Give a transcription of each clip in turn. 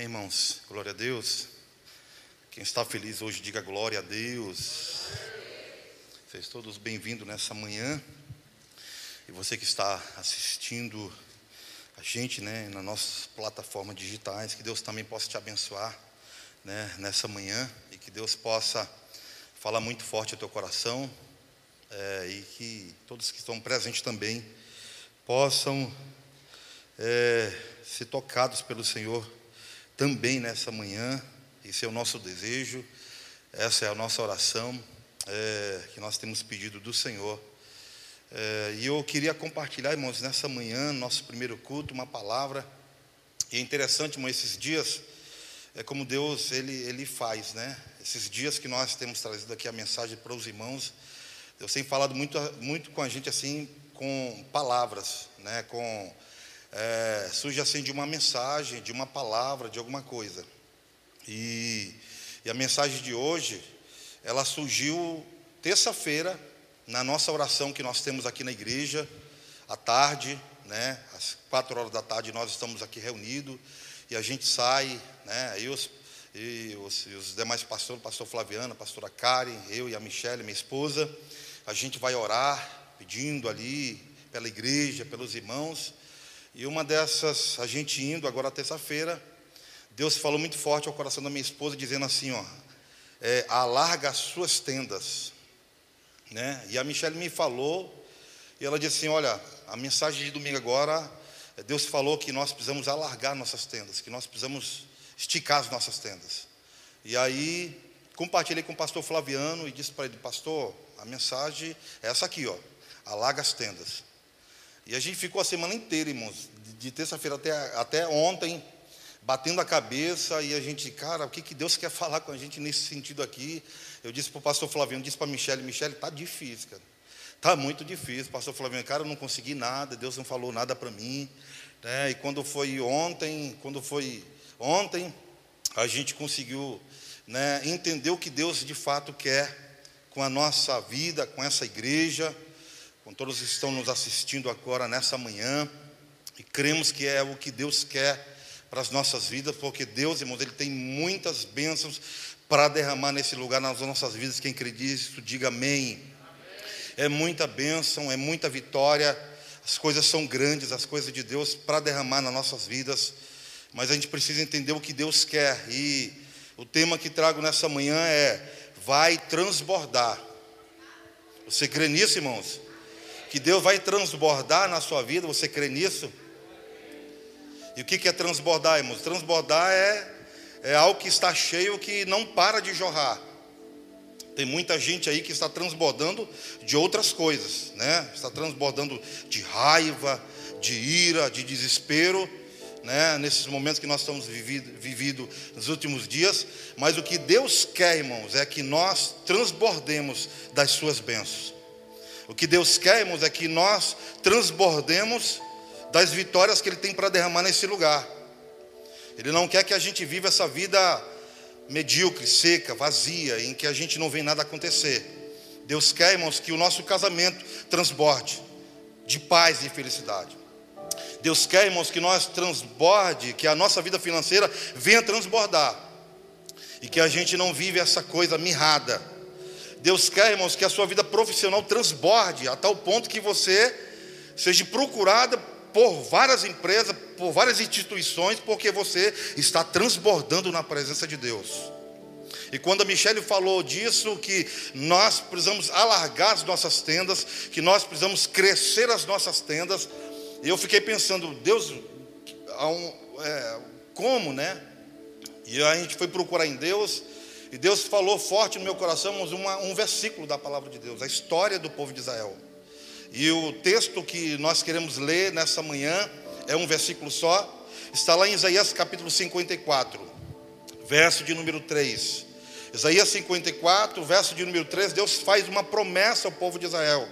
Amém, irmãos? Glória a Deus. Quem está feliz hoje, diga glória a Deus. Vocês todos bem-vindos nessa manhã. E você que está assistindo a gente, né, nas nossas plataformas digitais, que Deus também possa te abençoar, né, nessa manhã e que Deus possa falar muito forte ao teu coração é, e que todos que estão presentes também possam é, ser tocados pelo Senhor também nessa manhã. Esse é o nosso desejo, essa é a nossa oração é, que nós temos pedido do Senhor. É, e eu queria compartilhar, irmãos, nessa manhã, nosso primeiro culto, uma palavra. E é interessante, irmão, esses dias, é como Deus ele, ele faz, né? Esses dias que nós temos trazido aqui a mensagem para os irmãos, Deus tem falado muito, muito com a gente assim, com palavras, né? Com é, surge assim de uma mensagem, de uma palavra, de alguma coisa. E, e a mensagem de hoje, ela surgiu terça-feira, na nossa oração que nós temos aqui na igreja, à tarde, né, às quatro horas da tarde, nós estamos aqui reunidos, e a gente sai, né, e os, e os, e os demais pastores, pastor Flaviana, pastora Karen, eu e a Michelle, minha esposa, a gente vai orar, pedindo ali pela igreja, pelos irmãos, e uma dessas, a gente indo agora terça-feira, Deus falou muito forte ao coração da minha esposa, dizendo assim: ó, é, alarga as suas tendas. Né? E a Michelle me falou, e ela disse assim: olha, a mensagem de domingo agora, Deus falou que nós precisamos alargar nossas tendas, que nós precisamos esticar as nossas tendas. E aí, compartilhei com o pastor Flaviano e disse para ele: pastor, a mensagem é essa aqui, ó, alarga as tendas. E a gente ficou a semana inteira, irmãos, de, terça-feira até, até ontem, batendo a cabeça, e a gente, cara, o que, que Deus quer falar com a gente nesse sentido aqui? Eu disse para o pastor Flaviano, disse para a Michelle, Michelle, está difícil, cara. Está muito difícil. Pastor Flaviano, cara, eu não consegui nada, Deus não falou nada para mim. Né? E quando foi ontem, quando foi ontem, a gente conseguiu né, entender o que Deus de fato quer com a nossa vida, com essa igreja com todos que estão nos assistindo agora nessa manhã, e cremos que é o que Deus quer para as nossas vidas, porque Deus, irmãos, Ele tem muitas bênçãos para derramar nesse lugar nas nossas vidas. Quem crê nisso, diga amém. amém. É muita bênção, é muita vitória, as coisas são grandes, as coisas de Deus para derramar nas nossas vidas, mas a gente precisa entender o que Deus quer, e o tema que trago nessa manhã é: vai transbordar. Você crê nisso, irmãos? Que Deus vai transbordar na sua vida, você crê nisso? E o que é transbordar, irmãos? Transbordar é, é algo que está cheio que não para de jorrar. Tem muita gente aí que está transbordando de outras coisas, né? Está transbordando de raiva, de ira, de desespero, né? Nesses momentos que nós estamos vivido, vivido nos últimos dias. Mas o que Deus quer, irmãos, é que nós transbordemos das suas bênçãos. O que Deus quer, irmãos, é que nós transbordemos das vitórias que Ele tem para derramar nesse lugar. Ele não quer que a gente viva essa vida medíocre, seca, vazia, em que a gente não vê nada acontecer. Deus quer, irmãos, que o nosso casamento transborde de paz e felicidade. Deus quer, irmãos, que nós transborde, que a nossa vida financeira venha transbordar. E que a gente não vive essa coisa mirrada Deus quer, irmãos, que a sua vida profissional transborde a tal ponto que você seja procurada por várias empresas, por várias instituições, porque você está transbordando na presença de Deus. E quando a Michelle falou disso, que nós precisamos alargar as nossas tendas, que nós precisamos crescer as nossas tendas, eu fiquei pensando, Deus, é, como, né? E a gente foi procurar em Deus, e Deus falou forte no meu coração uma, um versículo da palavra de Deus, a história do povo de Israel. E o texto que nós queremos ler nessa manhã é um versículo só, está lá em Isaías capítulo 54, verso de número 3. Isaías 54, verso de número 3, Deus faz uma promessa ao povo de Israel.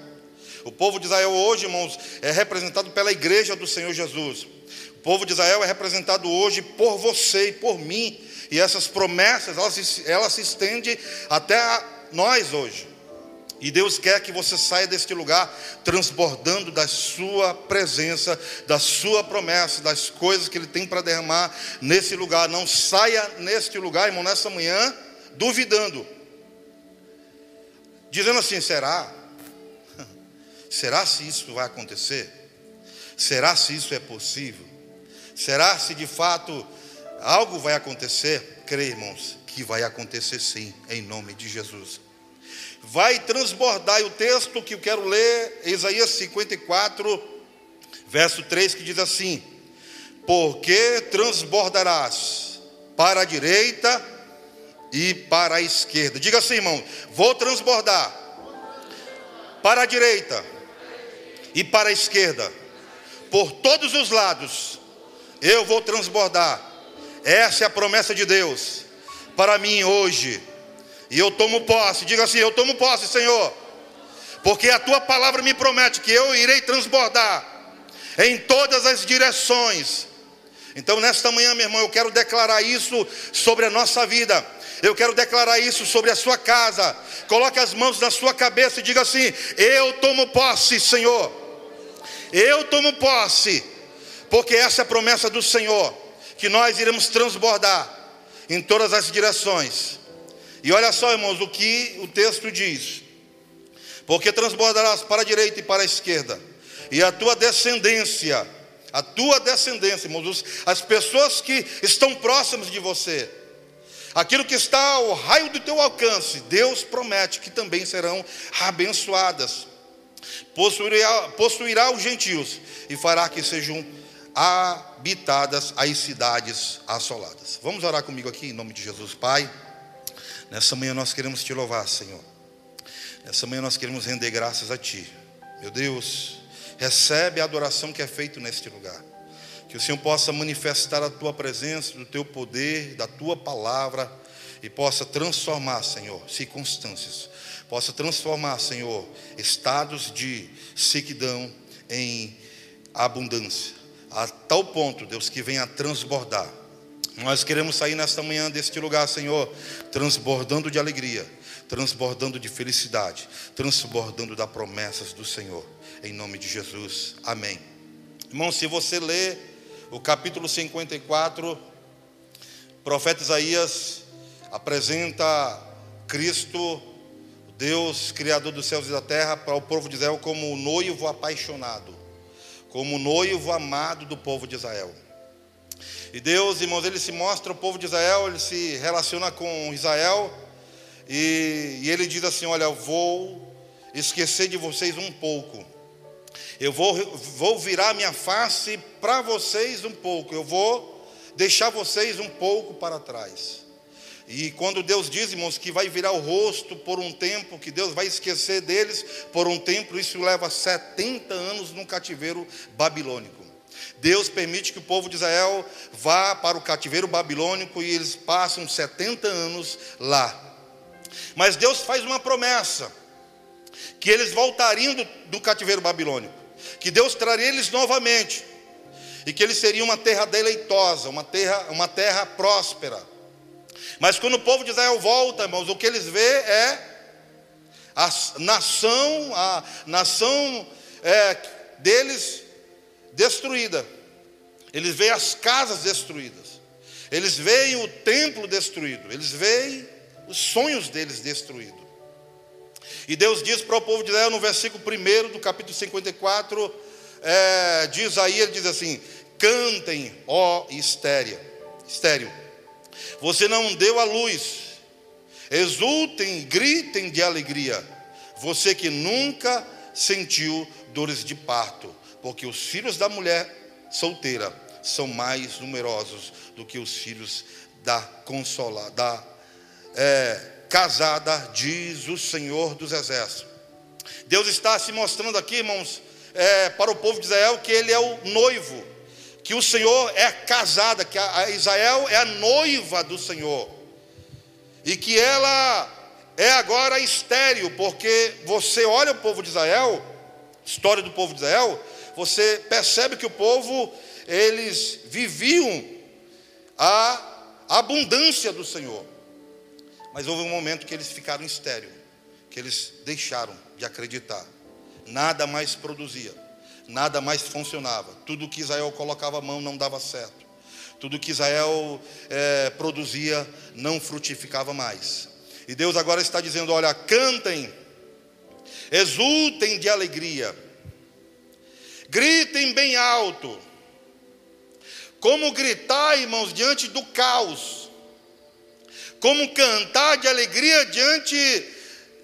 O povo de Israel hoje, irmãos, é representado pela igreja do Senhor Jesus. O povo de Israel é representado hoje por você e por mim, e essas promessas, elas, elas se estendem até nós hoje. E Deus quer que você saia deste lugar transbordando da sua presença, da sua promessa, das coisas que Ele tem para derramar nesse lugar. Não saia neste lugar, irmão, nessa manhã, duvidando, dizendo assim: será? Será se isso vai acontecer? Será se isso é possível? Será se de fato algo vai acontecer? Creia, irmãos, que vai acontecer sim, em nome de Jesus vai transbordar. E o texto que eu quero ler Isaías 54, verso 3, que diz assim: Porque transbordarás para a direita e para a esquerda. Diga assim, irmão: Vou transbordar para a direita e para a esquerda, por todos os lados, eu vou transbordar. Essa é a promessa de Deus para mim hoje. E eu tomo posse, diga assim: Eu tomo posse, Senhor, porque a tua palavra me promete que eu irei transbordar em todas as direções. Então, nesta manhã, meu irmão, eu quero declarar isso sobre a nossa vida. Eu quero declarar isso sobre a sua casa. Coloque as mãos na sua cabeça e diga assim: Eu tomo posse, Senhor. Eu tomo posse, porque essa é a promessa do Senhor, que nós iremos transbordar em todas as direções. E olha só, irmãos, o que o texto diz: Porque transbordarás para a direita e para a esquerda, e a tua descendência, a tua descendência, irmãos, as pessoas que estão próximas de você, aquilo que está ao raio do teu alcance, Deus promete que também serão abençoadas. Possuirá, possuirá os gentios e fará que sejam habitadas as cidades assoladas. Vamos orar comigo aqui em nome de Jesus, Pai. Nessa manhã nós queremos te louvar, Senhor. Nessa manhã nós queremos render graças a Ti. Meu Deus, recebe a adoração que é feita neste lugar. Que o Senhor possa manifestar a Tua presença, do Teu poder, da Tua palavra e possa transformar, Senhor, circunstâncias. Possa transformar, Senhor, estados de sequidão em abundância. A tal ponto, Deus, que venha transbordar nós queremos sair nesta manhã deste lugar, Senhor, transbordando de alegria, transbordando de felicidade, transbordando das promessas do Senhor. Em nome de Jesus. Amém. Irmão, se você ler o capítulo 54, o profeta Isaías apresenta Cristo, Deus, Criador dos céus e da terra, para o povo de Israel como o noivo apaixonado, como noivo amado do povo de Israel. E Deus, irmãos, ele se mostra o povo de Israel, ele se relaciona com Israel, e, e ele diz assim: Olha, eu vou esquecer de vocês um pouco, eu vou, vou virar minha face para vocês um pouco, eu vou deixar vocês um pouco para trás. E quando Deus diz, irmãos, que vai virar o rosto por um tempo, que Deus vai esquecer deles por um tempo, isso leva 70 anos no cativeiro babilônico. Deus permite que o povo de Israel vá para o cativeiro babilônico e eles passam 70 anos lá. Mas Deus faz uma promessa: que eles voltariam do, do cativeiro babilônico, que Deus traria eles novamente, e que eles seriam uma terra deleitosa, uma terra, uma terra próspera. Mas quando o povo de Israel volta, irmãos, o que eles vê é a nação, a nação é, deles destruída. Eles veem as casas destruídas. Eles veem o templo destruído. Eles veem os sonhos deles destruídos. E Deus diz para o povo de Israel no versículo 1 do capítulo 54 é, de Isaías, ele diz assim: Cantem, ó estéreo, estéreo, você não deu a luz, exultem, gritem de alegria, você que nunca sentiu dores de parto, porque os filhos da mulher solteira são mais numerosos do que os filhos da consolada, da é, casada, diz o Senhor dos Exércitos. Deus está se mostrando aqui, irmãos, é, para o povo de Israel que Ele é o noivo, que o Senhor é casada, que a, Israel é a noiva do Senhor, e que ela é agora estéril, porque você olha o povo de Israel, história do povo de Israel, você percebe que o povo, eles viviam a abundância do Senhor. Mas houve um momento que eles ficaram estéreis, que que eles deixaram de acreditar. Nada mais produzia, nada mais funcionava. Tudo que Israel colocava a mão não dava certo. Tudo que Israel é, produzia não frutificava mais. E Deus agora está dizendo: olha, cantem, exultem de alegria, gritem bem alto. Como gritar, irmãos, diante do caos, como cantar de alegria diante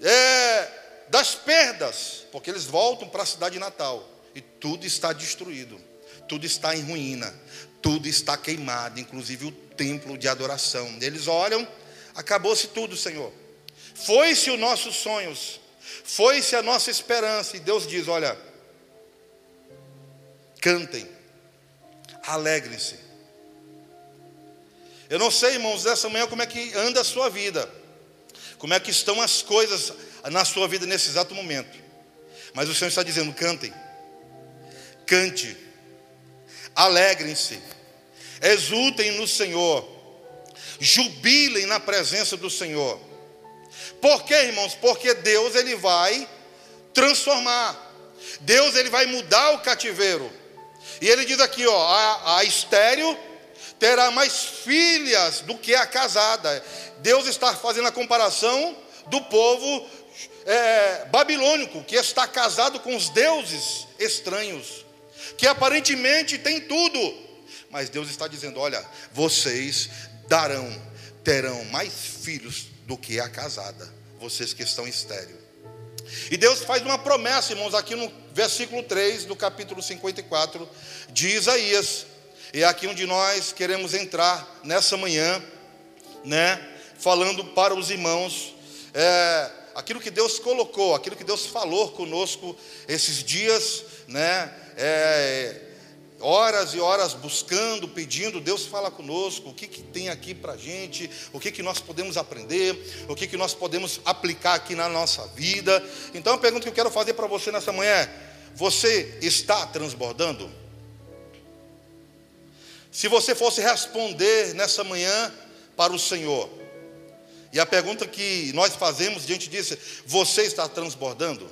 é, das perdas, porque eles voltam para a cidade natal e tudo está destruído, tudo está em ruína, tudo está queimado, inclusive o templo de adoração. Eles olham, acabou-se tudo, Senhor. Foi-se os nossos sonhos, foi-se a nossa esperança. E Deus diz: Olha, cantem, alegrem-se. Eu não sei, irmãos, dessa manhã como é que anda a sua vida, como é que estão as coisas na sua vida nesse exato momento. Mas o Senhor está dizendo: cantem, cante, alegrem-se, exultem no Senhor, jubilem na presença do Senhor. Por quê, irmãos? Porque Deus ele vai transformar. Deus ele vai mudar o cativeiro. E ele diz aqui, ó, a, a estéreo terá mais filhas do que a casada. Deus está fazendo a comparação do povo é, babilônico que está casado com os deuses estranhos que aparentemente tem tudo, mas Deus está dizendo: olha, vocês darão, terão mais filhos do que a casada, vocês que estão estéreo. E Deus faz uma promessa, irmãos, aqui no versículo 3 do capítulo 54 de Isaías. E é aqui onde nós queremos entrar nessa manhã, né? Falando para os irmãos é, aquilo que Deus colocou, aquilo que Deus falou conosco esses dias, né? É, horas e horas buscando, pedindo, Deus fala conosco, o que, que tem aqui para a gente, o que, que nós podemos aprender, o que, que nós podemos aplicar aqui na nossa vida. Então a pergunta que eu quero fazer para você nessa manhã é: você está transbordando? Se você fosse responder nessa manhã para o Senhor, e a pergunta que nós fazemos diante disso, você está transbordando?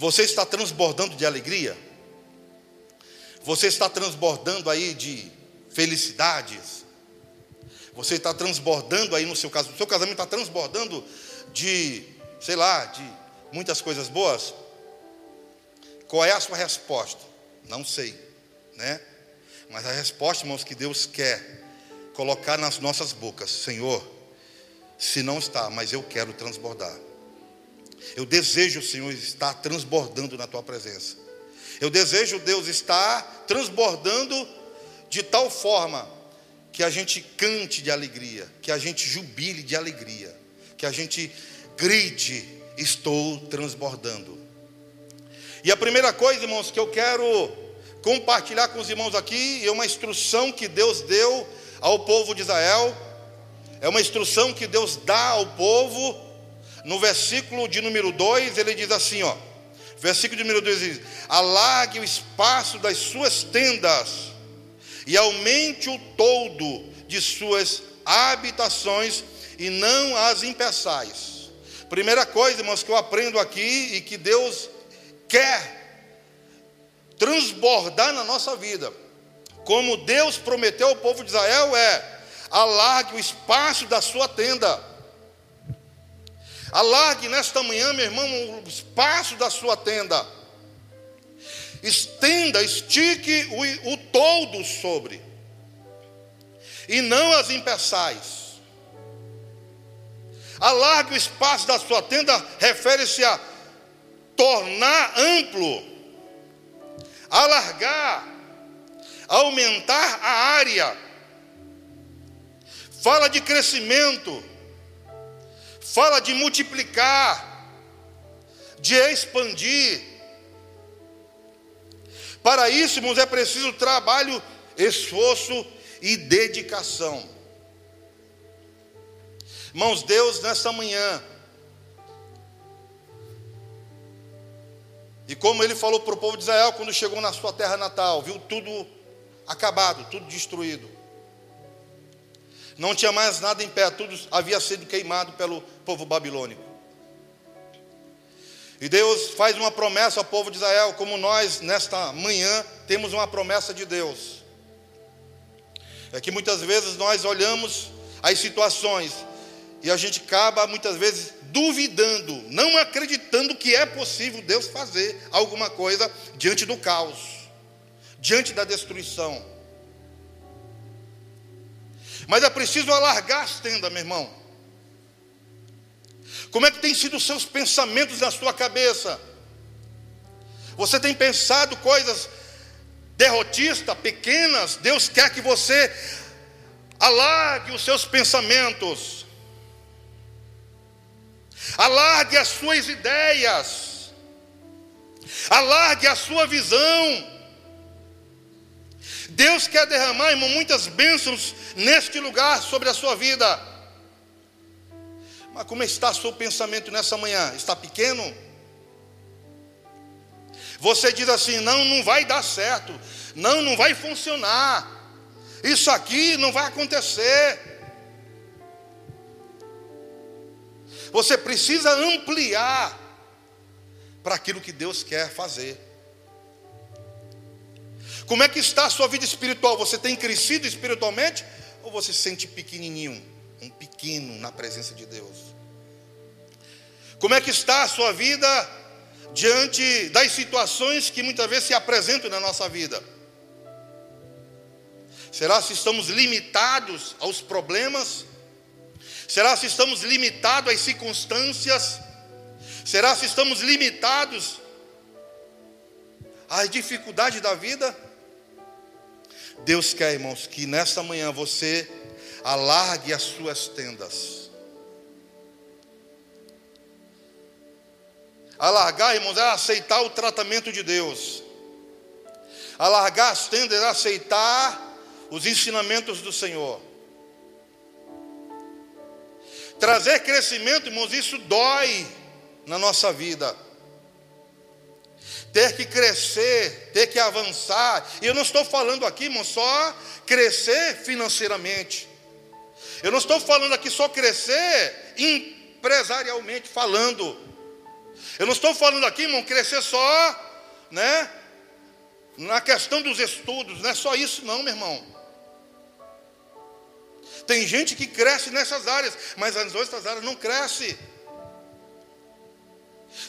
Você está transbordando de alegria? Você está transbordando aí de felicidades? Você está transbordando aí no seu casamento? O seu casamento está transbordando de, sei lá, de muitas coisas boas? Qual é a sua resposta? Não sei, né? Mas a resposta, irmãos, que Deus quer colocar nas nossas bocas, Senhor, se não está, mas eu quero transbordar. Eu desejo, Senhor, estar transbordando na tua presença. Eu desejo, Deus, estar transbordando de tal forma que a gente cante de alegria, que a gente jubile de alegria, que a gente grite: Estou transbordando. E a primeira coisa, irmãos, que eu quero compartilhar com os irmãos aqui é uma instrução que Deus deu ao povo de Israel, é uma instrução que Deus dá ao povo no versículo de número 2, ele diz assim, ó. Versículo de número 2 diz: Alargue o espaço das suas tendas e aumente o todo de suas habitações e não as impeçais. Primeira coisa, irmãos, que eu aprendo aqui e que Deus quer transbordar na nossa vida, como Deus prometeu ao povo de Israel, é alargue o espaço da sua tenda. Alargue nesta manhã, meu irmão, o espaço da sua tenda. Estenda, estique o, o todo sobre. E não as impeçais. Alargue o espaço da sua tenda, refere-se a tornar amplo, alargar, aumentar a área. Fala de crescimento fala de multiplicar, de expandir. Para isso, irmãos, é preciso trabalho, esforço e dedicação. Irmãos, Deus, nesta manhã, e como ele falou para o povo de Israel quando chegou na sua terra natal, viu tudo acabado, tudo destruído. Não tinha mais nada em pé, tudo havia sido queimado pelo povo babilônico. E Deus faz uma promessa ao povo de Israel, como nós, nesta manhã, temos uma promessa de Deus. É que muitas vezes nós olhamos as situações e a gente acaba muitas vezes duvidando, não acreditando que é possível Deus fazer alguma coisa diante do caos, diante da destruição. Mas é preciso alargar as tendas, meu irmão. Como é que tem sido os seus pensamentos na sua cabeça? Você tem pensado coisas derrotistas, pequenas? Deus quer que você alargue os seus pensamentos, alargue as suas ideias, alargue a sua visão. Deus quer derramar, irmão, muitas bênçãos neste lugar sobre a sua vida. Mas como está o seu pensamento nessa manhã? Está pequeno? Você diz assim: não, não vai dar certo, não, não vai funcionar, isso aqui não vai acontecer. Você precisa ampliar para aquilo que Deus quer fazer. Como é que está a sua vida espiritual? Você tem crescido espiritualmente ou você se sente pequenininho? um pequeno na presença de Deus. Como é que está a sua vida diante das situações que muitas vezes se apresentam na nossa vida? Será se estamos limitados aos problemas? Será se estamos limitados às circunstâncias? Será se estamos limitados às dificuldades da vida? Deus quer, irmãos, que nesta manhã você alargue as suas tendas. Alargar, irmãos, é aceitar o tratamento de Deus. Alargar as tendas é aceitar os ensinamentos do Senhor. Trazer crescimento, irmãos, isso dói na nossa vida. Ter que crescer, ter que avançar. E eu não estou falando aqui, irmão, só crescer financeiramente. Eu não estou falando aqui só crescer empresarialmente falando. Eu não estou falando aqui, irmão, crescer só, né? Na questão dos estudos, não é só isso, não, meu irmão. Tem gente que cresce nessas áreas, mas as outras áreas não cresce.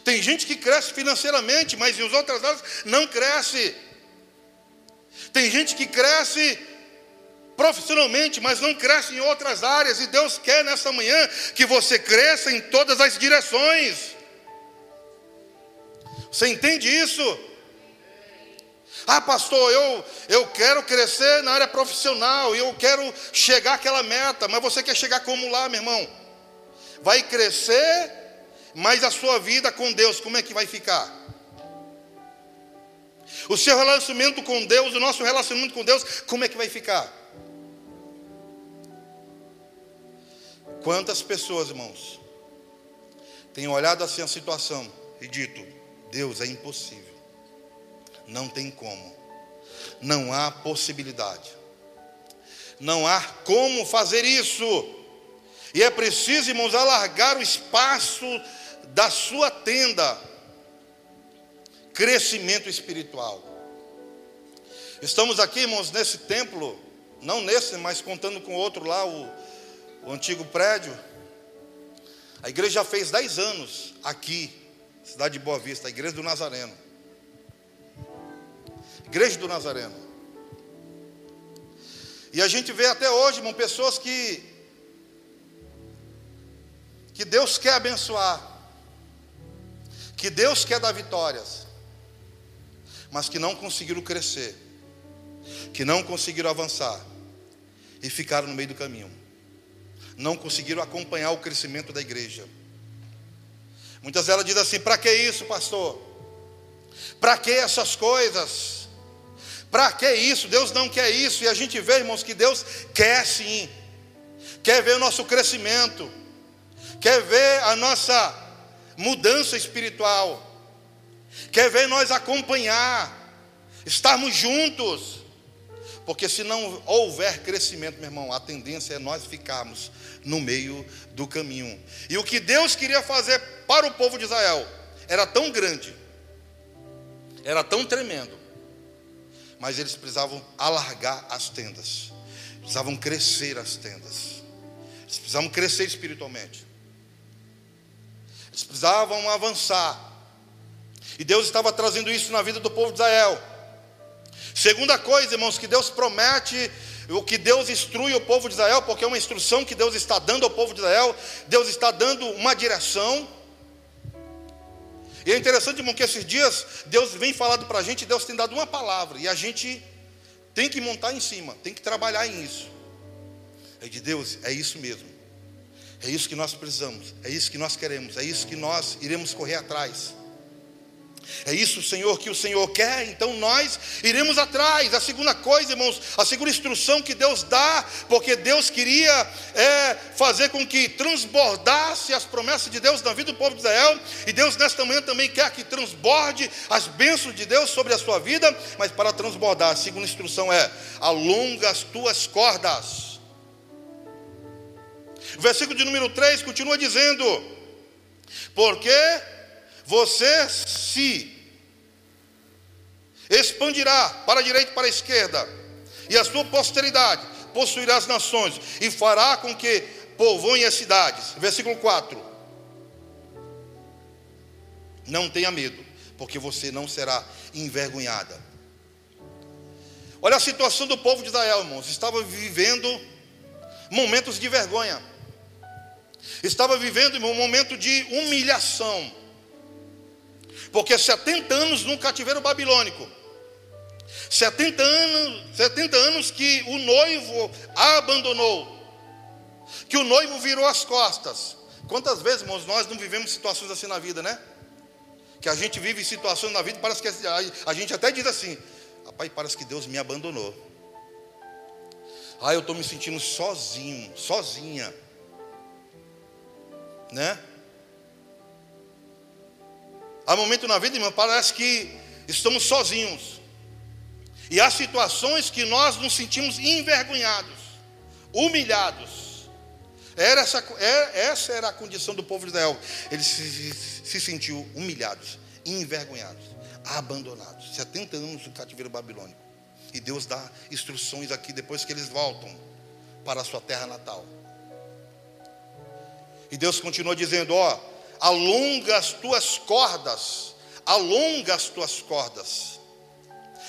Tem gente que cresce financeiramente, mas em outras áreas não cresce. Tem gente que cresce profissionalmente, mas não cresce em outras áreas, e Deus quer nessa manhã que você cresça em todas as direções. Você entende isso? Ah, pastor, eu, eu quero crescer na área profissional, eu quero chegar àquela meta, mas você quer chegar como lá, meu irmão? Vai crescer, mas a sua vida com Deus, como é que vai ficar? O seu relacionamento com Deus, o nosso relacionamento com Deus, como é que vai ficar? Quantas pessoas, irmãos, têm olhado assim a situação e dito: Deus é impossível, não tem como, não há possibilidade, não há como fazer isso, e é preciso, irmãos, alargar o espaço da sua tenda, crescimento espiritual. Estamos aqui, irmãos, nesse templo, não nesse, mas contando com outro lá, o o antigo prédio. A igreja já fez 10 anos aqui, cidade de Boa Vista, a igreja do Nazareno. Igreja do Nazareno. E a gente vê até hoje, irmão, pessoas que que Deus quer abençoar, que Deus quer dar vitórias, mas que não conseguiram crescer, que não conseguiram avançar e ficaram no meio do caminho não conseguiram acompanhar o crescimento da igreja. Muitas delas dizem assim: para que isso, pastor? Para que essas coisas? Para que isso? Deus não quer isso. E a gente vê, irmãos, que Deus quer sim, quer ver o nosso crescimento, quer ver a nossa mudança espiritual, quer ver nós acompanhar, estarmos juntos. Porque se não houver crescimento, meu irmão, a tendência é nós ficarmos no meio do caminho. E o que Deus queria fazer para o povo de Israel era tão grande, era tão tremendo, mas eles precisavam alargar as tendas, precisavam crescer as tendas, precisavam crescer espiritualmente, eles precisavam avançar, e Deus estava trazendo isso na vida do povo de Israel. Segunda coisa, irmãos, que Deus promete, o que Deus instrui o povo de Israel, porque é uma instrução que Deus está dando ao povo de Israel, Deus está dando uma direção. E é interessante, irmão, que esses dias Deus vem falando para a gente, Deus tem dado uma palavra, e a gente tem que montar em cima, tem que trabalhar nisso. É de Deus, é isso mesmo. É isso que nós precisamos, é isso que nós queremos, é isso que nós iremos correr atrás. É isso, Senhor, que o Senhor quer, então nós iremos atrás. A segunda coisa, irmãos, a segunda instrução que Deus dá, porque Deus queria é, fazer com que transbordasse as promessas de Deus na vida do povo de Israel, e Deus nesta manhã também quer que transborde as bênçãos de Deus sobre a sua vida, mas para transbordar, a segunda instrução é: alonga as tuas cordas. O versículo de número 3 continua dizendo: porque você se expandirá para a direita e para a esquerda, e a sua posteridade possuirá as nações, e fará com que povoem as cidades. Versículo 4. Não tenha medo, porque você não será envergonhada. Olha a situação do povo de Israel, irmãos. Estava vivendo momentos de vergonha. Estava vivendo um momento de humilhação. Porque 70 anos num cativeiro babilônico. 70 anos, 70 anos que o noivo a abandonou. Que o noivo virou as costas. Quantas vezes, irmãos, nós não vivemos situações assim na vida, né? Que a gente vive situações na vida, parece que a gente até diz assim: Rapaz, parece que Deus me abandonou. Ah, eu estou me sentindo sozinho, sozinha. Né? Há momentos na vida, irmão, parece que estamos sozinhos. E há situações que nós nos sentimos envergonhados, humilhados. Era essa, é, essa era a condição do povo de Israel. Eles se, se sentiu humilhados, envergonhados, abandonados. 70 anos no cativeiro babilônico. E Deus dá instruções aqui depois que eles voltam para a sua terra natal. E Deus continua dizendo: Ó, alonga as tuas cordas, alonga as tuas cordas.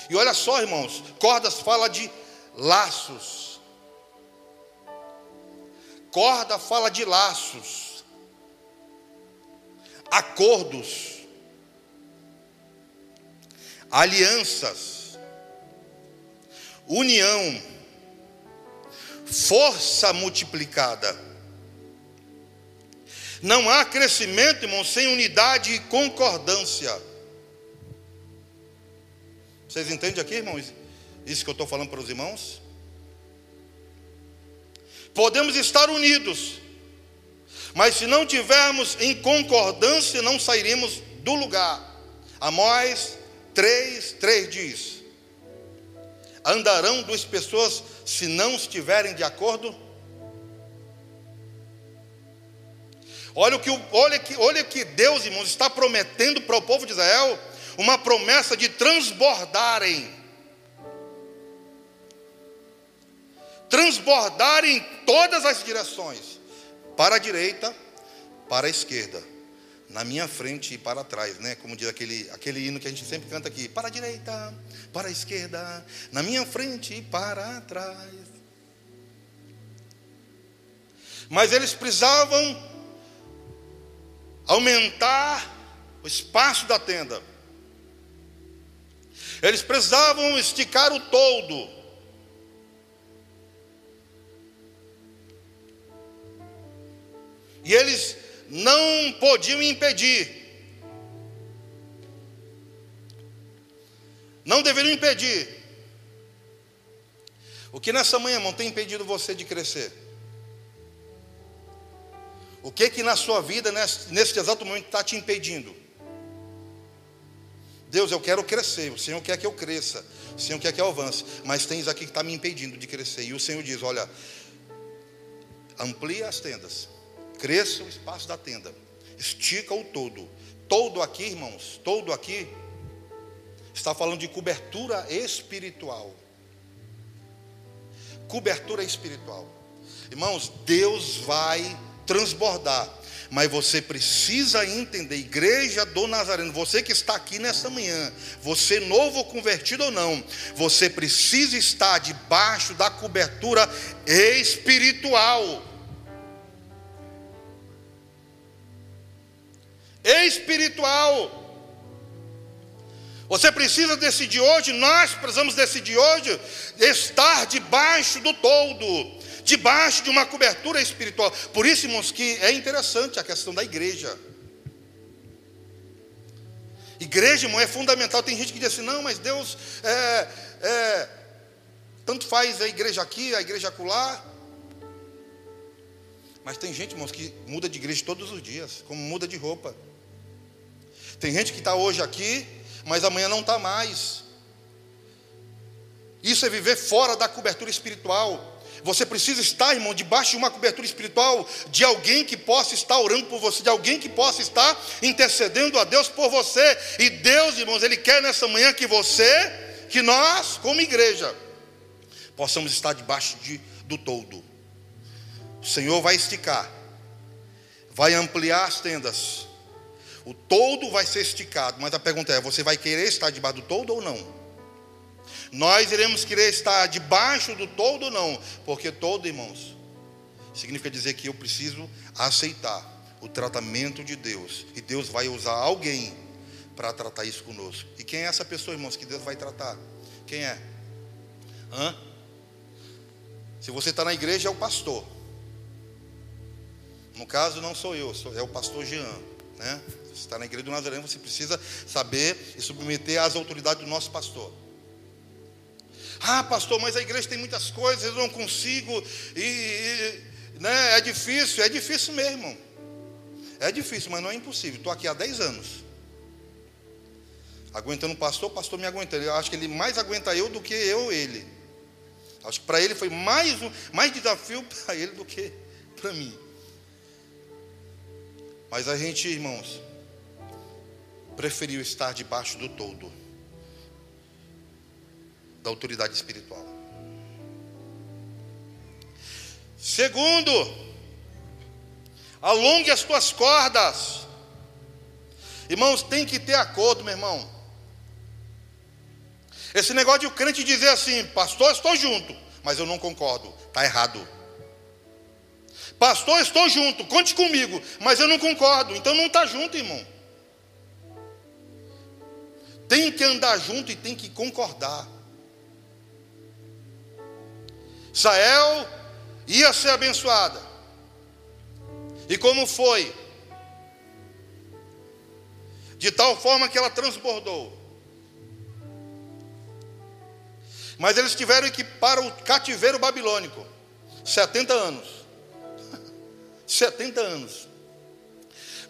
E olha só, irmãos, cordas fala de laços. Corda fala de laços, acordos, alianças, união, força multiplicada. Não há crescimento, irmão, sem unidade e concordância. Vocês entendem aqui, irmãos? Isso que eu estou falando para os irmãos? Podemos estar unidos, mas se não tivermos em concordância, não sairemos do lugar. Amós 3, 3 diz: Andarão duas pessoas se não estiverem de acordo? Olha o que, olha que, olha que Deus, irmãos, está prometendo para o povo de Israel uma promessa de transbordarem. Transbordarem em todas as direções, para a direita, para a esquerda, na minha frente e para trás, né? Como diz aquele, aquele hino que a gente sempre canta aqui: para a direita, para a esquerda, na minha frente e para trás. Mas eles precisavam aumentar o espaço da tenda. Eles precisavam esticar o todo. E eles não podiam impedir. Não deveriam impedir. O que nessa manhã, irmão, tem impedido você de crescer? O que que na sua vida, nesse, exato momento, está te impedindo? Deus, eu quero crescer, o Senhor quer que eu cresça, o Senhor quer que eu avance, mas tem isso aqui que está me impedindo de crescer. E o Senhor diz: Olha, amplia as tendas, cresça o espaço da tenda, estica o todo, todo aqui, irmãos, todo aqui, está falando de cobertura espiritual. Cobertura espiritual. Irmãos, Deus vai transbordar mas você precisa entender, igreja do Nazareno, você que está aqui nessa manhã, você novo convertido ou não, você precisa estar debaixo da cobertura espiritual. Espiritual. Você precisa decidir hoje, nós precisamos decidir hoje, estar debaixo do todo debaixo de uma cobertura espiritual. Por isso, irmãos, que é interessante a questão da igreja. Igreja, irmão, é fundamental. Tem gente que diz assim: não, mas Deus é, é, tanto faz a igreja aqui, a igreja acolá. Mas tem gente, irmãos, que muda de igreja todos os dias, como muda de roupa. Tem gente que está hoje aqui, mas amanhã não está mais. Isso é viver fora da cobertura espiritual. Você precisa estar, irmão, debaixo de uma cobertura espiritual de alguém que possa estar orando por você, de alguém que possa estar intercedendo a Deus por você. E Deus, irmãos, Ele quer nessa manhã que você, que nós, como igreja, possamos estar debaixo de, do todo. O Senhor vai esticar, vai ampliar as tendas. O todo vai ser esticado, mas a pergunta é: você vai querer estar debaixo do todo ou não? Nós iremos querer estar debaixo do todo, não, porque todo, irmãos, significa dizer que eu preciso aceitar o tratamento de Deus, e Deus vai usar alguém para tratar isso conosco. E quem é essa pessoa, irmãos, que Deus vai tratar? Quem é? Hã? Se você está na igreja, é o pastor. No caso, não sou eu, é o pastor Jean. Né? Se você está na igreja do Nazareno, você precisa saber e submeter às autoridades do nosso pastor. Ah, pastor, mas a igreja tem muitas coisas, eu não consigo, e, e né, é difícil, é difícil mesmo. É difícil, mas não é impossível. Estou aqui há 10 anos. Aguentando o pastor, o pastor me aguenta. Eu acho que ele mais aguenta eu do que eu ele. Acho que para ele foi mais, um, mais desafio para ele do que para mim. Mas a gente, irmãos, preferiu estar debaixo do todo da autoridade espiritual. Segundo, alongue as tuas cordas. Irmãos, tem que ter acordo, meu irmão. Esse negócio de o crente dizer assim, pastor, estou junto, mas eu não concordo, está errado. Pastor, estou junto, conte comigo, mas eu não concordo, então não está junto, irmão. Tem que andar junto e tem que concordar. Israel ia ser abençoada. E como foi? De tal forma que ela transbordou. Mas eles tiveram que ir para o cativeiro babilônico 70 anos. 70 anos.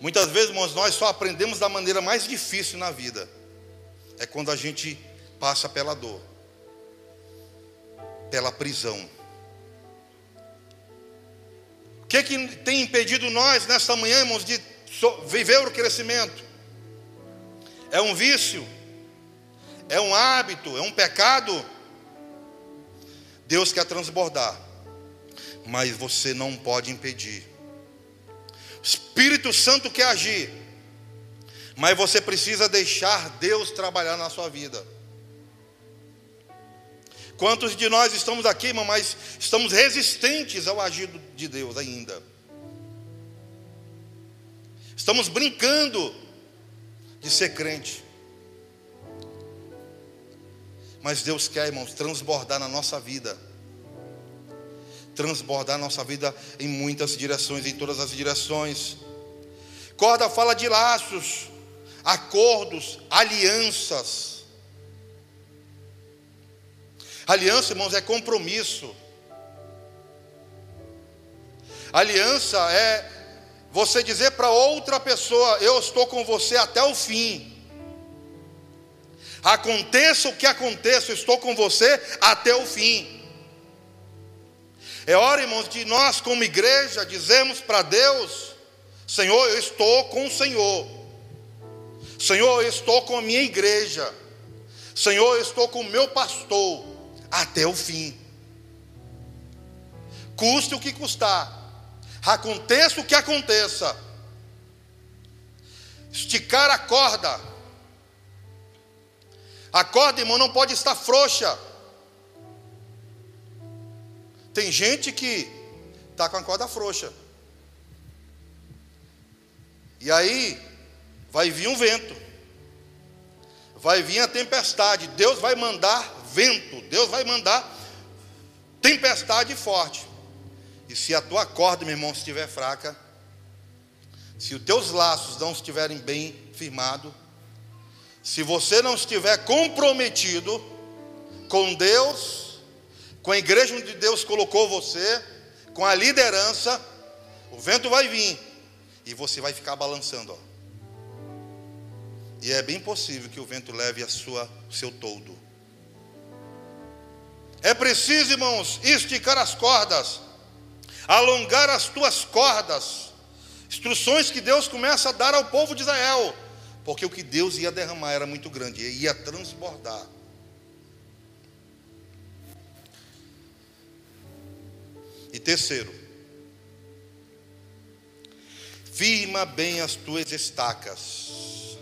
Muitas vezes, irmãos, nós só aprendemos da maneira mais difícil na vida. É quando a gente passa pela dor pela prisão. Que, que tem impedido nós nesta manhã, irmãos, de viver o crescimento? É um vício? É um hábito? É um pecado? Deus quer transbordar, mas você não pode impedir. Espírito Santo quer agir, mas você precisa deixar Deus trabalhar na sua vida. Quantos de nós estamos aqui, irmão, mas estamos resistentes ao agir de Deus ainda? Estamos brincando de ser crente. Mas Deus quer, irmãos, transbordar na nossa vida. Transbordar nossa vida em muitas direções, em todas as direções. Corda fala de laços, acordos, alianças. Aliança, irmãos, é compromisso. Aliança é você dizer para outra pessoa: Eu estou com você até o fim. Aconteça o que aconteça, eu estou com você até o fim. É hora, irmãos, de nós, como igreja, dizemos para Deus: Senhor, eu estou com o Senhor. Senhor, eu estou com a minha igreja. Senhor, eu estou com o meu pastor até o fim. Custe o que custar. Aconteça o que aconteça. Esticar a corda. A corda, irmão, não pode estar frouxa. Tem gente que está com a corda frouxa. E aí vai vir um vento. Vai vir a tempestade. Deus vai mandar vento. Deus vai mandar tempestade forte. E se a tua corda, meu irmão, estiver fraca, se os teus laços não estiverem bem firmados, se você não estiver comprometido com Deus, com a igreja onde Deus colocou você, com a liderança, o vento vai vir e você vai ficar balançando. Ó. E é bem possível que o vento leve a sua, o seu todo. É preciso, irmãos, esticar as cordas, alongar as tuas cordas. Instruções que Deus começa a dar ao povo de Israel, porque o que Deus ia derramar era muito grande, ia transbordar. E terceiro, firma bem as tuas estacas.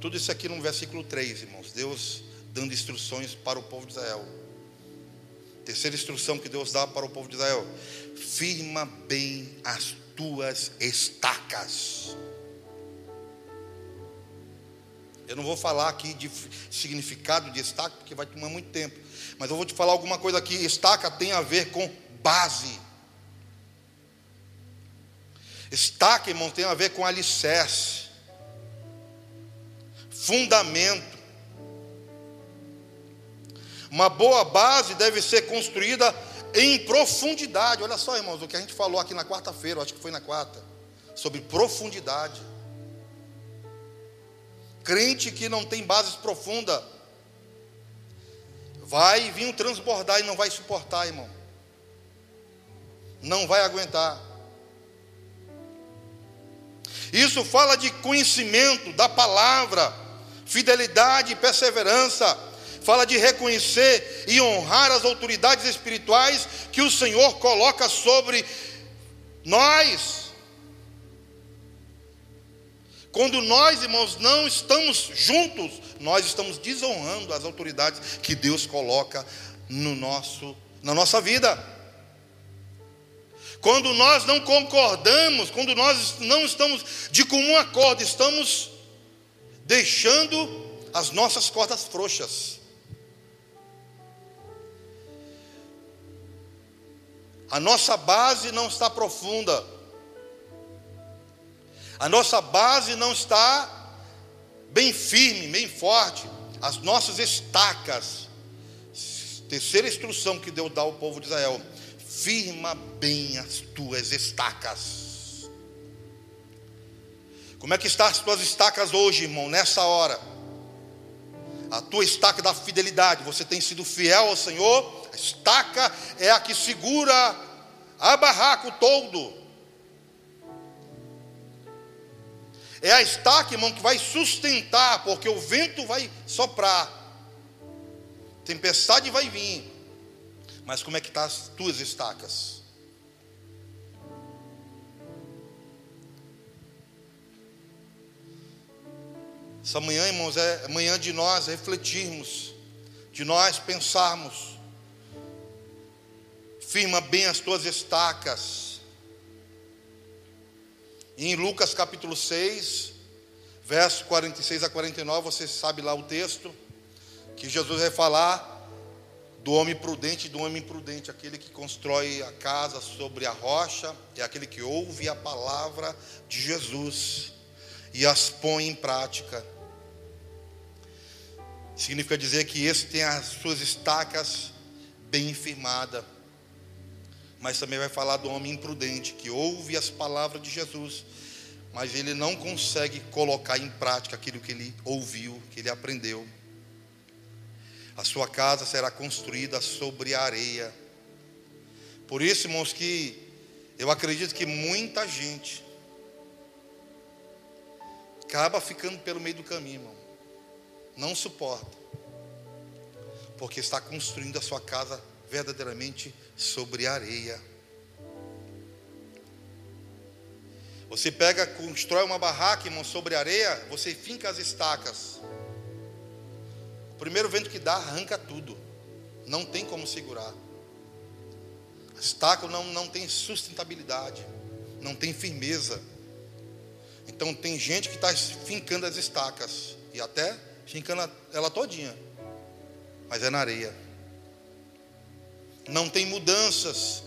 Tudo isso aqui no versículo 3, irmãos. Deus dando instruções para o povo de Israel. Terceira instrução que Deus dá para o povo de Israel: firma bem as tuas estacas. Eu não vou falar aqui de significado de estaca, porque vai tomar muito tempo. Mas eu vou te falar alguma coisa aqui. Estaca tem a ver com base. Estaca, irmão, tem a ver com alicerce, fundamento. Uma boa base deve ser construída em profundidade. Olha só, irmãos, o que a gente falou aqui na quarta-feira, acho que foi na quarta, sobre profundidade. Crente que não tem bases profundas, vai vir um transbordar e não vai suportar, irmão não vai aguentar. Isso fala de conhecimento da palavra, fidelidade e perseverança. Fala de reconhecer e honrar as autoridades espirituais que o Senhor coloca sobre nós. Quando nós, irmãos, não estamos juntos, nós estamos desonrando as autoridades que Deus coloca no nosso, na nossa vida. Quando nós não concordamos, quando nós não estamos de comum acordo, estamos deixando as nossas cordas frouxas. A nossa base não está profunda. A nossa base não está bem firme, bem forte. As nossas estacas. Terceira instrução que Deus dá ao povo de Israel firma bem as tuas estacas. Como é que estão as tuas estacas hoje, irmão, nessa hora? A tua estaca da fidelidade, você tem sido fiel ao Senhor? A estaca é a que segura a barraco todo. É a estaca, irmão, que vai sustentar, porque o vento vai soprar, tempestade vai vir, mas como é que estão tá as tuas estacas? Essa manhã, irmãos, é manhã de nós refletirmos, de nós pensarmos. Firma bem as tuas estacas. E em Lucas capítulo 6, verso 46 a 49, você sabe lá o texto, que Jesus vai falar do homem prudente e do homem imprudente, aquele que constrói a casa sobre a rocha, é aquele que ouve a palavra de Jesus e as põe em prática. Significa dizer que esse tem as suas estacas bem firmadas. Mas também vai falar do homem imprudente, que ouve as palavras de Jesus, mas ele não consegue colocar em prática aquilo que ele ouviu, que ele aprendeu. A sua casa será construída sobre a areia. Por isso, irmãos, que eu acredito que muita gente acaba ficando pelo meio do caminho, irmão. Não suporta. Porque está construindo a sua casa verdadeiramente sobre areia. Você pega, constrói uma barraca, irmão, sobre areia, você finca as estacas. O primeiro vento que dá, arranca tudo. Não tem como segurar. A estaca não, não tem sustentabilidade, não tem firmeza. Então tem gente que está fincando as estacas e até fincando ela todinha, mas é na areia. Não tem mudanças,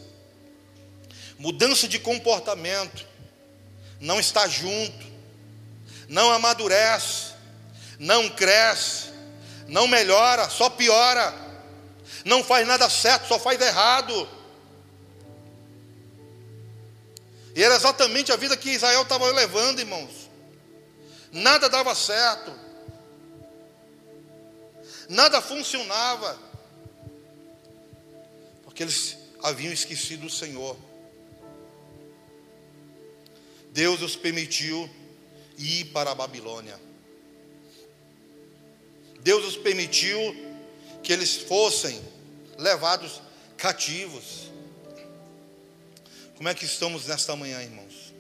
mudança de comportamento, não está junto, não amadurece, não cresce, não melhora, só piora, não faz nada certo, só faz errado. E era exatamente a vida que Israel estava levando, irmãos. Nada dava certo. Nada funcionava. Porque eles haviam esquecido o Senhor. Deus os permitiu ir para a Babilônia. Deus os permitiu que eles fossem levados cativos. Como é que estamos nesta manhã, irmãos?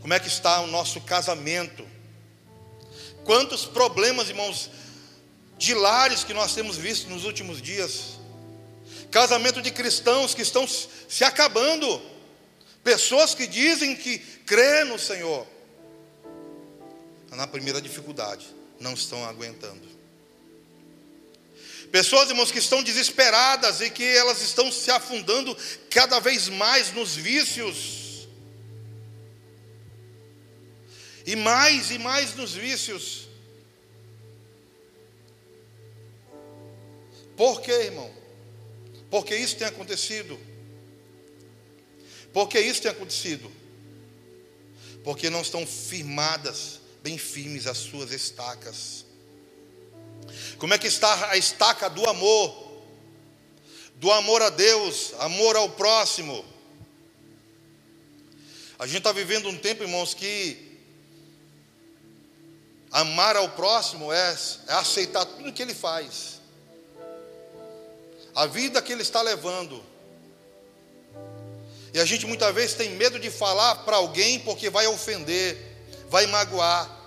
Como é que está o nosso casamento? Quantos problemas, irmãos, de lares que nós temos visto nos últimos dias? Casamento de cristãos que estão se acabando. Pessoas que dizem que crê no Senhor. Na primeira dificuldade, não estão aguentando. Pessoas, irmãos, que estão desesperadas e que elas estão se afundando cada vez mais nos vícios. E mais e mais nos vícios. Por quê, irmão? Porque isso tem acontecido. Por que isso tem acontecido? Porque não estão firmadas, bem firmes as suas estacas. Como é que está a estaca do amor? Do amor a Deus, amor ao próximo. A gente está vivendo um tempo, irmãos, que amar ao próximo é, é aceitar tudo que ele faz, a vida que ele está levando. E a gente muitas vezes tem medo de falar para alguém porque vai ofender, vai magoar.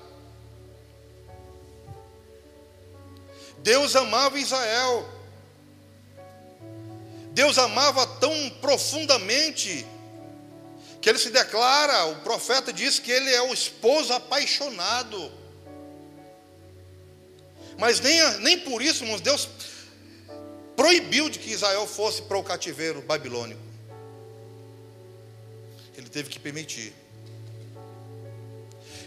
Deus amava Israel. Deus amava tão profundamente que ele se declara, o profeta diz que ele é o esposo apaixonado. Mas nem, nem por isso, irmãos, Deus proibiu de que Israel fosse para o cativeiro babilônico. Ele teve que permitir.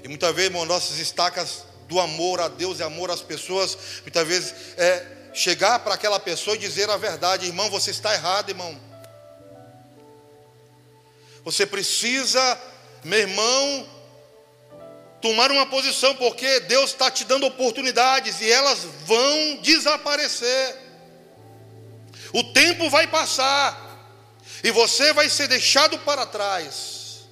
E muitas vezes, irmão, nossas estacas do amor a Deus e amor às pessoas, muitas vezes é chegar para aquela pessoa e dizer a verdade, irmão, você está errado, irmão. Você precisa, meu irmão, tomar uma posição, porque Deus está te dando oportunidades e elas vão desaparecer. O tempo vai passar e você vai ser deixado para trás.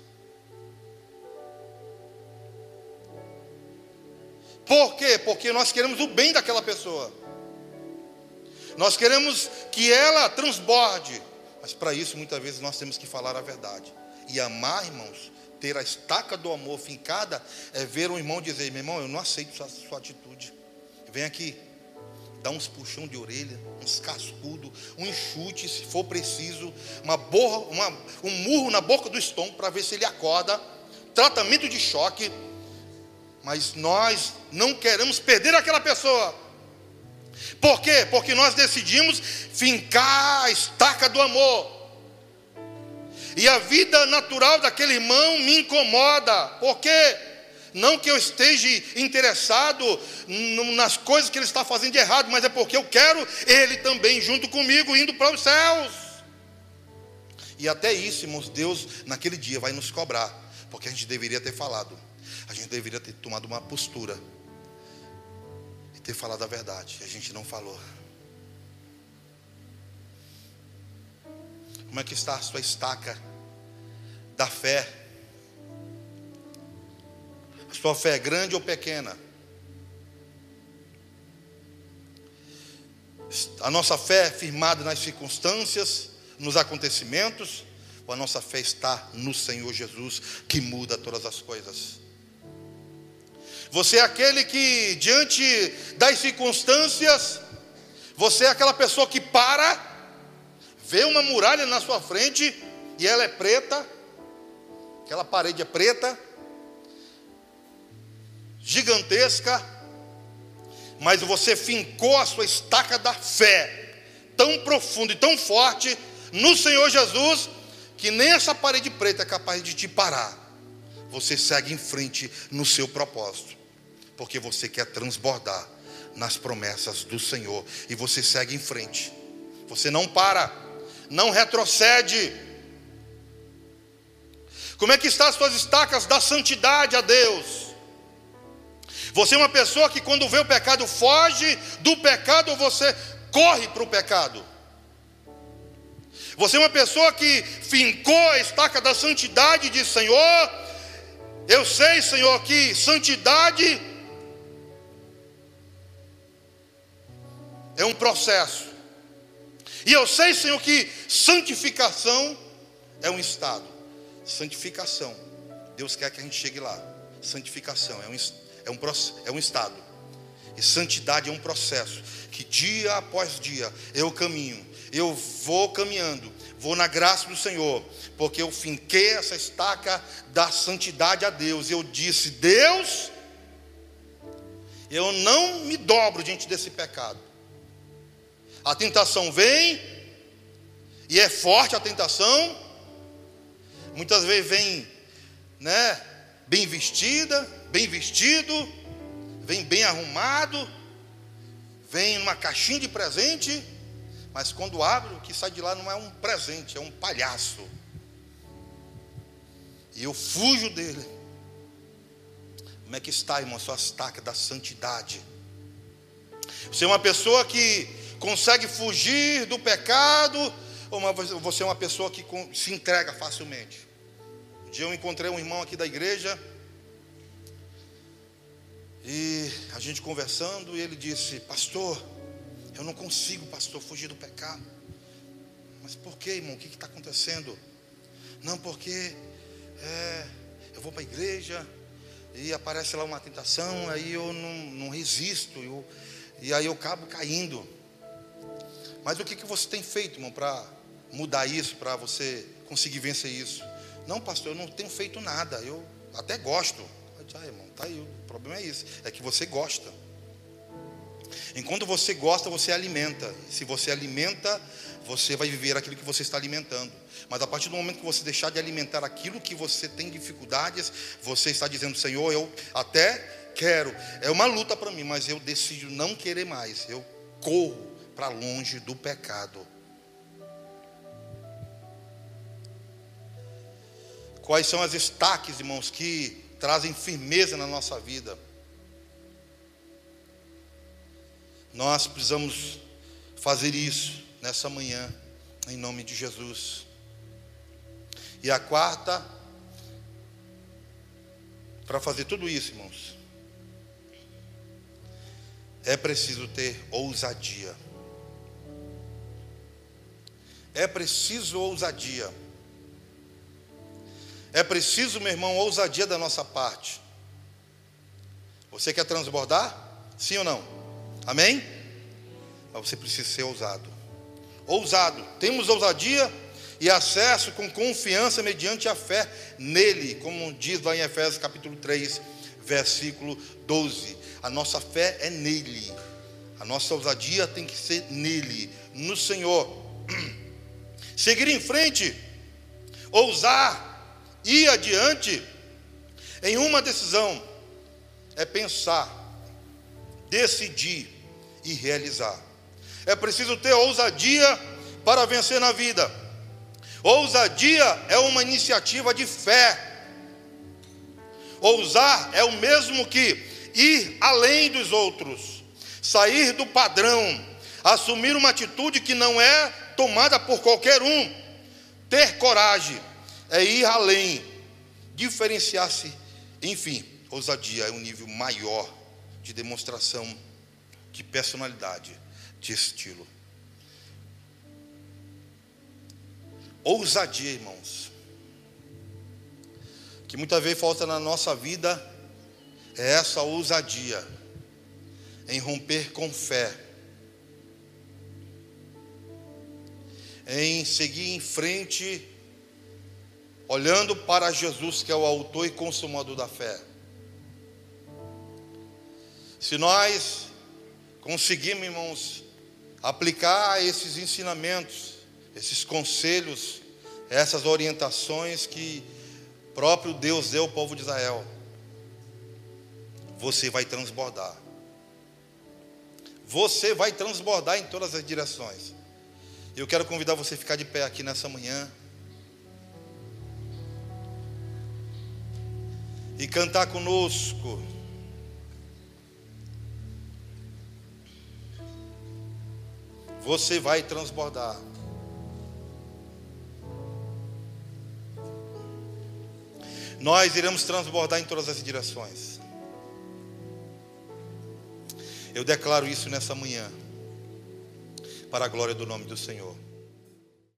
Por quê? Porque nós queremos o bem daquela pessoa. Nós queremos que ela transborde. Mas para isso, muitas vezes, nós temos que falar a verdade. E amar, irmãos, ter a estaca do amor fincada, é ver um irmão dizer: meu irmão, eu não aceito sua, sua atitude. Vem aqui, dá uns puxão de orelha, uns cascudos, um enxute, se for preciso, uma borra, uma, um murro na boca do estômago para ver se ele acorda. Tratamento de choque mas nós não queremos perder aquela pessoa. Por quê? Porque nós decidimos fincar a estaca do amor. E a vida natural daquele irmão me incomoda. Por quê? Não que eu esteja interessado nas coisas que ele está fazendo de errado, mas é porque eu quero ele também junto comigo indo para os céus. E até isso, irmãos, Deus naquele dia vai nos cobrar, porque a gente deveria ter falado a gente deveria ter tomado uma postura e ter falado a verdade. A gente não falou. Como é que está a sua estaca da fé? Sua fé é grande ou pequena? A nossa fé é firmada nas circunstâncias, nos acontecimentos, ou a nossa fé está no Senhor Jesus, que muda todas as coisas? Você é aquele que, diante das circunstâncias, você é aquela pessoa que para, vê uma muralha na sua frente e ela é preta, aquela parede é preta, gigantesca, mas você fincou a sua estaca da fé tão profundo e tão forte no Senhor Jesus, que nem essa parede preta é capaz de te parar. Você segue em frente no seu propósito, porque você quer transbordar nas promessas do Senhor e você segue em frente. Você não para, não retrocede. Como é que estão as suas estacas da santidade a Deus? Você é uma pessoa que quando vê o pecado foge do pecado ou você corre para o pecado? Você é uma pessoa que fincou a estaca da santidade e diz: Senhor, eu sei, Senhor, que santidade é um processo. E eu sei, Senhor, que santificação é um estado. Santificação. Deus quer que a gente chegue lá. Santificação é um, é um, é um estado. E santidade é um processo. Que dia após dia eu caminho. Eu vou caminhando. Vou na graça do Senhor. Porque eu finquei essa estaca da santidade a Deus. Eu disse: Deus, eu não me dobro diante desse pecado. A tentação vem, e é forte a tentação. Muitas vezes vem, né, bem vestida, bem vestido, vem bem arrumado, vem numa caixinha de presente, mas quando abre, o que sai de lá não é um presente, é um palhaço. E eu fujo dele. Como é que está, irmão, sua estaca da santidade? Você é uma pessoa que consegue fugir do pecado, ou você é uma pessoa que se entrega facilmente. Um dia eu encontrei um irmão aqui da igreja, e a gente conversando, e ele disse: Pastor, eu não consigo, pastor, fugir do pecado. Mas por que, irmão? O que está acontecendo? Não, porque é, eu vou para a igreja e aparece lá uma tentação, aí eu não, não resisto, eu, e aí eu acabo caindo. Mas o que, que você tem feito, irmão, para mudar isso, para você conseguir vencer isso? Não, pastor, eu não tenho feito nada, eu até gosto. Ah, irmão, tá aí, problema é isso, é que você gosta. Enquanto você gosta, você alimenta. Se você alimenta, você vai viver aquilo que você está alimentando. Mas a partir do momento que você deixar de alimentar aquilo que você tem dificuldades, você está dizendo, Senhor, eu até quero. É uma luta para mim, mas eu decido não querer mais. Eu corro para longe do pecado. Quais são as estaques, irmãos, que trazem firmeza na nossa vida? Nós precisamos fazer isso nessa manhã, em nome de Jesus. E a quarta, para fazer tudo isso, irmãos, é preciso ter ousadia. É preciso ousadia. É preciso, meu irmão, ousadia da nossa parte. Você quer transbordar? Sim ou não? Amém? Mas você precisa ser ousado. Ousado. Temos ousadia e acesso com confiança mediante a fé nele, como diz lá em Efésios capítulo 3, versículo 12. A nossa fé é nele. A nossa ousadia tem que ser nele, no Senhor. seguir em frente, ousar, ir adiante, em uma decisão, é pensar, decidir e realizar. É preciso ter ousadia para vencer na vida. Ousadia é uma iniciativa de fé. Ousar é o mesmo que ir além dos outros, sair do padrão, assumir uma atitude que não é tomada por qualquer um. Ter coragem é ir além, diferenciar-se, enfim, ousadia é um nível maior de demonstração de personalidade, de estilo. Ousadia, irmãos, que muitas vezes falta na nossa vida é essa ousadia em romper com fé, em seguir em frente, olhando para Jesus, que é o autor e consumador da fé. Se nós conseguirmos, irmãos, aplicar esses ensinamentos, esses conselhos, essas orientações que próprio Deus deu ao povo de Israel, você vai transbordar. Você vai transbordar em todas as direções. Eu quero convidar você a ficar de pé aqui nessa manhã. E cantar conosco. Você vai transbordar. Nós iremos transbordar em todas as direções. Eu declaro isso nessa manhã, para a glória do nome do Senhor.